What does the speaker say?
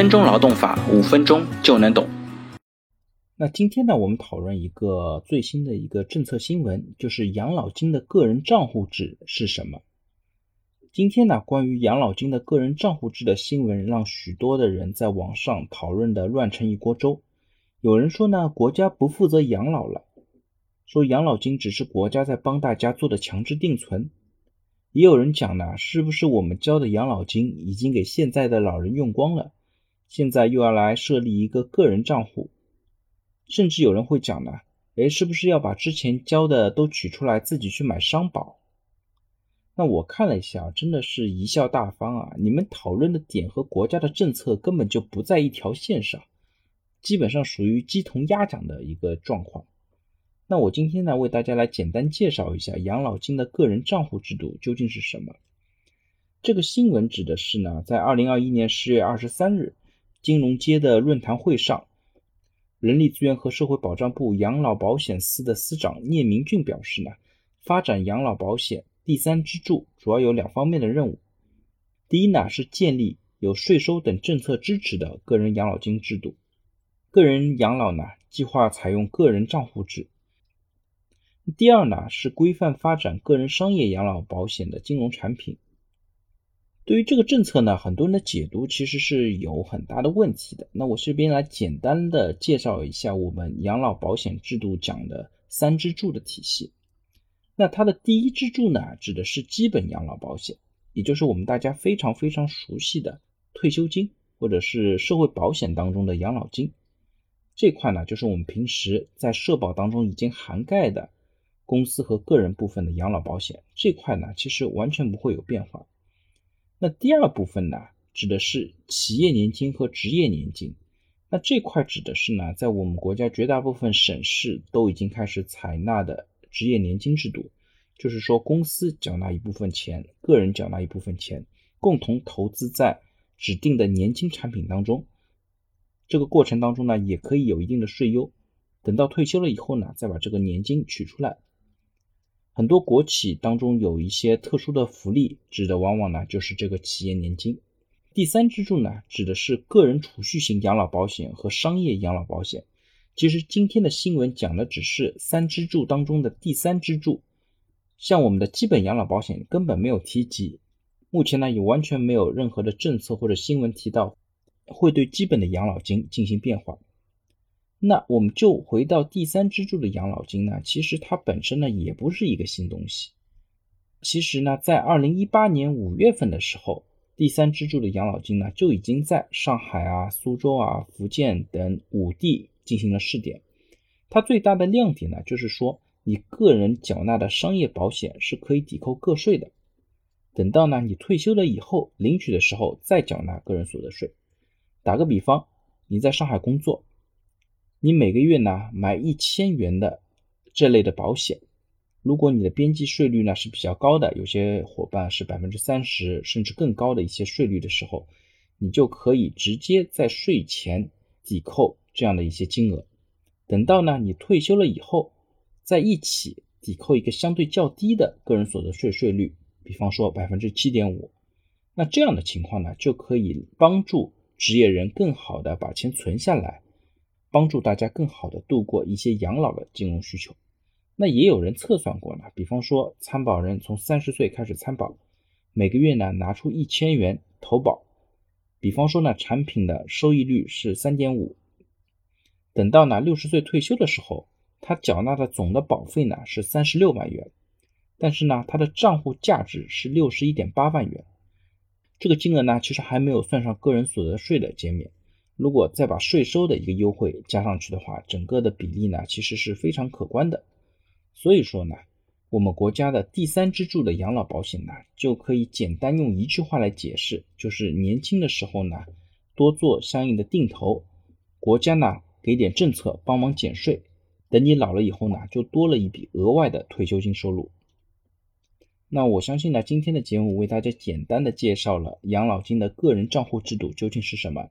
分钟劳动法，五分钟就能懂。那今天呢，我们讨论一个最新的一个政策新闻，就是养老金的个人账户制是什么？今天呢，关于养老金的个人账户制的新闻，让许多的人在网上讨论的乱成一锅粥。有人说呢，国家不负责养老了，说养老金只是国家在帮大家做的强制定存。也有人讲呢，是不是我们交的养老金已经给现在的老人用光了，现在又要来设立一个个人账户？甚至有人会讲呢，哎，是不是要把之前交的都取出来自己去买商保？那我看了一下，真的是贻笑大方啊！你们讨论的点和国家的政策根本就不在一条线上，基本上属于鸡同鸭讲的一个状况。那我今天呢，为大家来简单介绍一下养老金的个人账户制度究竟是什么。这个新闻指的是呢，在二零二一年十月二十三日，金融街的论坛会上，人力资源和社会保障部养老保险司的司长聂明俊表示呢，发展养老保险第三支柱主要有两方面的任务。第一呢，是建立有税收等政策支持的个人养老金制度，个人养老呢，计划采用个人账户制。第二呢，是规范发展个人商业养老保险的金融产品。对于这个政策呢，很多人的解读其实是有很大的问题的。那我这边来简单的介绍一下我们养老保险制度讲的三支柱的体系。那它的第一支柱呢，指的是基本养老保险，也就是我们大家非常非常熟悉的退休金或者是社会保险当中的养老金。这块呢，就是我们平时在社保当中已经涵盖的。公司和个人部分的养老保险这块呢，其实完全不会有变化。那第二部分呢，指的是企业年金和职业年金。那这块指的是呢，在我们国家绝大部分省市都已经开始采纳的职业年金制度，就是说公司缴纳一部分钱，个人缴纳一部分钱，共同投资在指定的年金产品当中。这个过程当中呢，也可以有一定的税优。等到退休了以后呢，再把这个年金取出来。很多国企当中有一些特殊的福利，指的往往呢就是这个企业年金。第三支柱呢，指的是个人储蓄型养老保险和商业养老保险。其实今天的新闻讲的只是三支柱当中的第三支柱，像我们的基本养老保险根本没有提及。目前呢，也完全没有任何的政策或者新闻提到会对基本的养老金进行变化。那我们就回到第三支柱的养老金呢，其实它本身呢也不是一个新东西。其实呢，在二零一八年五月份的时候，第三支柱的养老金呢就已经在上海啊、苏州啊、福建等五地进行了试点。它最大的亮点呢，就是说你个人缴纳的商业保险是可以抵扣个税的。等到呢你退休了以后，领取的时候再缴纳个人所得税。打个比方，你在上海工作。你每个月呢买一千元的这类的保险，如果你的边际税率呢是比较高的，有些伙伴是百分之三十甚至更高的一些税率的时候，你就可以直接在税前抵扣这样的一些金额。等到呢你退休了以后，再一起抵扣一个相对较低的个人所得税税率，比方说百分之七点五，那这样的情况呢就可以帮助职业人更好的把钱存下来。帮助大家更好的度过一些养老的金融需求。那也有人测算过呢，比方说参保人从三十岁开始参保，每个月呢拿出一千元投保，比方说呢产品的收益率是三点五，等到呢六十岁退休的时候，他缴纳的总的保费呢是三十六万元，但是呢他的账户价值是六十一点八万元，这个金额呢其实还没有算上个人所得税的减免。如果再把税收的一个优惠加上去的话，整个的比例呢其实是非常可观的。所以说呢，我们国家的第三支柱的养老保险呢，就可以简单用一句话来解释，就是年轻的时候呢多做相应的定投，国家呢给点政策帮忙减税，等你老了以后呢就多了一笔额外的退休金收入。那我相信呢，今天的节目为大家简单的介绍了养老金的个人账户制度究竟是什么。